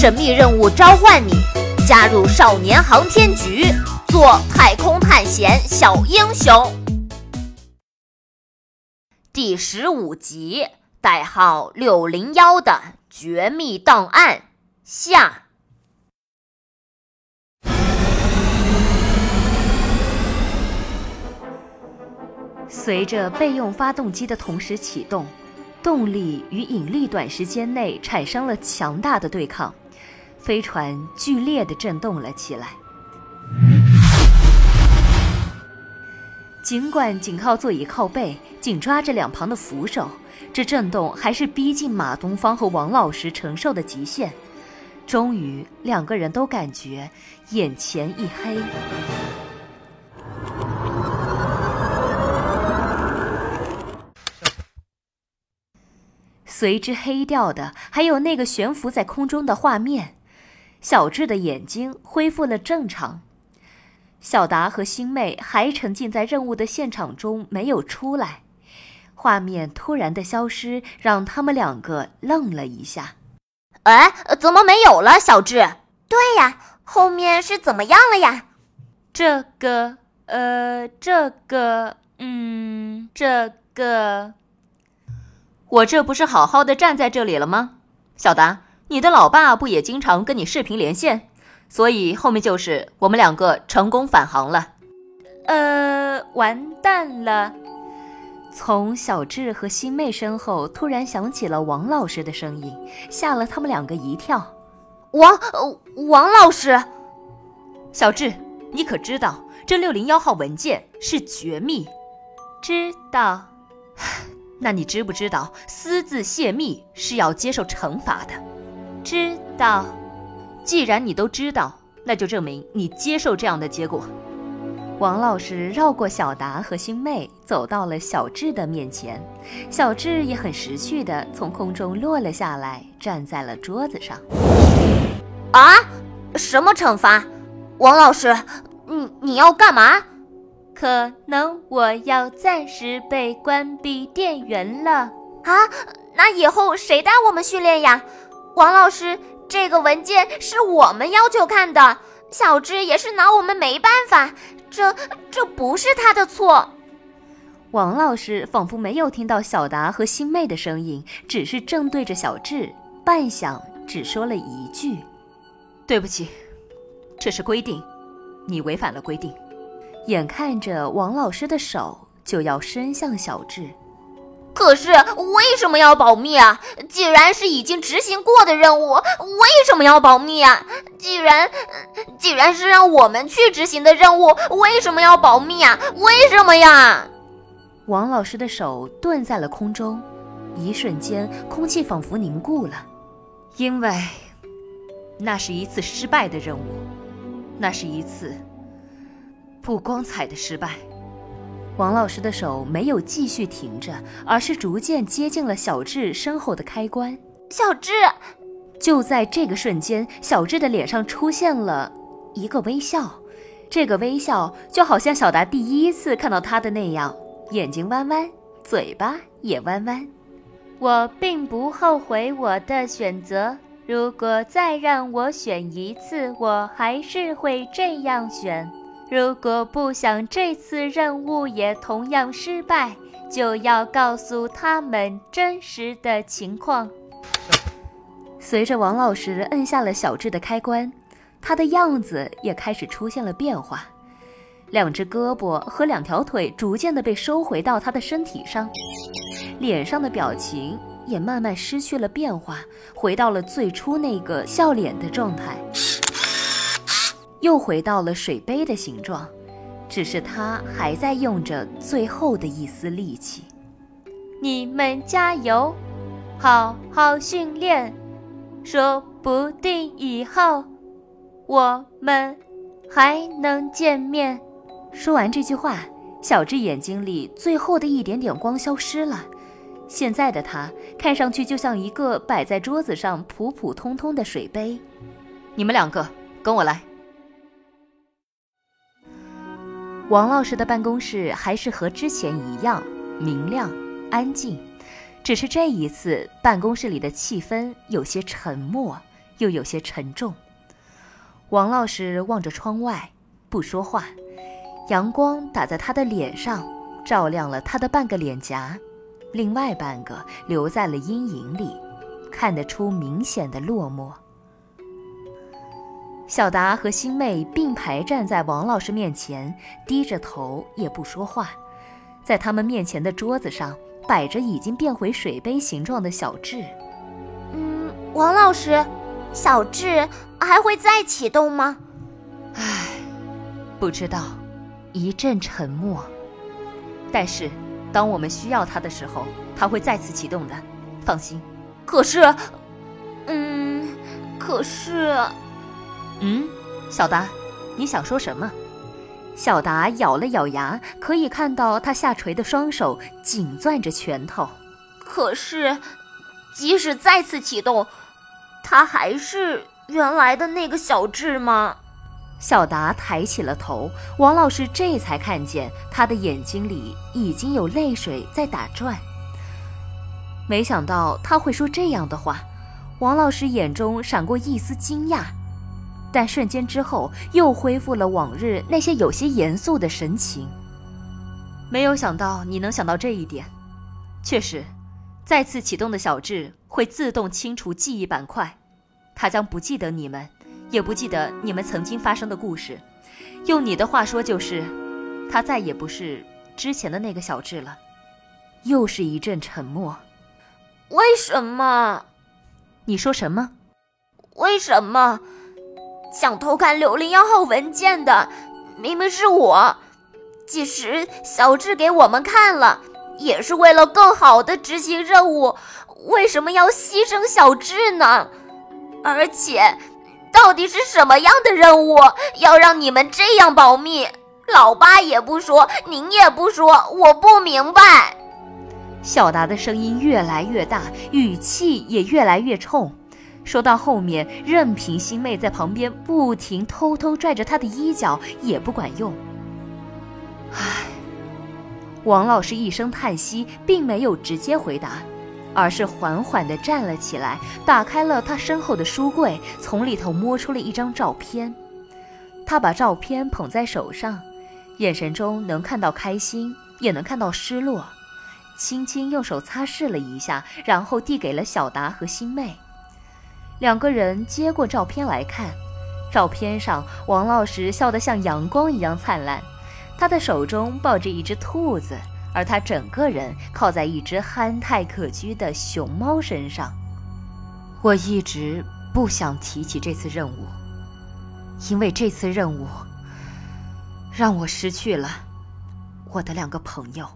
神秘任务召唤你，加入少年航天局，做太空探险小英雄。第十五集，代号六零幺的绝密档案下。随着备用发动机的同时启动，动力与引力短时间内产生了强大的对抗。飞船剧烈的震动了起来。尽管紧靠座椅靠背，紧抓着两旁的扶手，这震动还是逼近马东方和王老师承受的极限。终于，两个人都感觉眼前一黑。随之黑掉的，还有那个悬浮在空中的画面。小智的眼睛恢复了正常，小达和星妹还沉浸在任务的现场中没有出来。画面突然的消失，让他们两个愣了一下。哎，怎么没有了？小智？对呀，后面是怎么样了呀？这个，呃，这个，嗯，这个，我这不是好好的站在这里了吗？小达。你的老爸不也经常跟你视频连线？所以后面就是我们两个成功返航了。呃，完蛋了！从小智和新妹身后突然响起了王老师的声音，吓了他们两个一跳。王王老师，小智，你可知道这六零幺号文件是绝密？知道。那你知不知道私自泄密是要接受惩罚的？知道，既然你都知道，那就证明你接受这样的结果。王老师绕过小达和星妹，走到了小智的面前。小智也很识趣的从空中落了下来，站在了桌子上。啊？什么惩罚？王老师，你你要干嘛？可能我要暂时被关闭电源了。啊？那以后谁带我们训练呀？王老师，这个文件是我们要求看的，小智也是拿我们没办法，这这不是他的错。王老师仿佛没有听到小达和星妹的声音，只是正对着小智，半晌只说了一句：“对不起，这是规定，你违反了规定。”眼看着王老师的手就要伸向小智。可是为什么要保密啊？既然是已经执行过的任务，为什么要保密啊？既然既然是让我们去执行的任务，为什么要保密啊？为什么呀？王老师的手顿在了空中，一瞬间，空气仿佛凝固了，因为那是一次失败的任务，那是一次不光彩的失败。王老师的手没有继续停着，而是逐渐接近了小智身后的开关。小智，就在这个瞬间，小智的脸上出现了一个微笑，这个微笑就好像小达第一次看到他的那样，眼睛弯弯，嘴巴也弯弯。我并不后悔我的选择，如果再让我选一次，我还是会这样选。如果不想这次任务也同样失败，就要告诉他们真实的情况。随着王老师摁下了小智的开关，他的样子也开始出现了变化，两只胳膊和两条腿逐渐的被收回到他的身体上，脸上的表情也慢慢失去了变化，回到了最初那个笑脸的状态。又回到了水杯的形状，只是他还在用着最后的一丝力气。你们加油，好好训练，说不定以后我们还能见面。说完这句话，小智眼睛里最后的一点点光消失了。现在的他看上去就像一个摆在桌子上普普通通的水杯。你们两个跟我来。王老师的办公室还是和之前一样明亮安静，只是这一次办公室里的气氛有些沉默，又有些沉重。王老师望着窗外，不说话。阳光打在他的脸上，照亮了他的半个脸颊，另外半个留在了阴影里，看得出明显的落寞。小达和星妹并排站在王老师面前，低着头也不说话。在他们面前的桌子上摆着已经变回水杯形状的小智。嗯，王老师，小智还会再启动吗？唉，不知道。一阵沉默。但是，当我们需要它的时候，它会再次启动的，放心。可是，嗯，可是，嗯，小达，你想说什么？小达咬了咬牙，可以看到他下垂的双手紧攥着拳头。可是，即使再次启动，他还是原来的那个小智吗？小达抬起了头，王老师这才看见他的眼睛里已经有泪水在打转。没想到他会说这样的话，王老师眼中闪过一丝惊讶，但瞬间之后又恢复了往日那些有些严肃的神情。没有想到你能想到这一点，确实，再次启动的小智会自动清除记忆板块，他将不记得你们。也不记得你们曾经发生的故事，用你的话说就是，他再也不是之前的那个小智了。又是一阵沉默。为什么？你说什么？为什么？想偷看柳零幺号文件的明明是我，即使小智给我们看了，也是为了更好的执行任务。为什么要牺牲小智呢？而且。到底是什么样的任务，要让你们这样保密？老八也不说，您也不说，我不明白。小达的声音越来越大，语气也越来越冲。说到后面，任凭星妹在旁边不停偷偷拽着他的衣角，也不管用。唉，王老师一声叹息，并没有直接回答。而是缓缓地站了起来，打开了他身后的书柜，从里头摸出了一张照片。他把照片捧在手上，眼神中能看到开心，也能看到失落。轻轻用手擦拭了一下，然后递给了小达和星妹。两个人接过照片来看，照片上王老师笑得像阳光一样灿烂，他的手中抱着一只兔子。而他整个人靠在一只憨态可掬的熊猫身上。我一直不想提起这次任务，因为这次任务让我失去了我的两个朋友。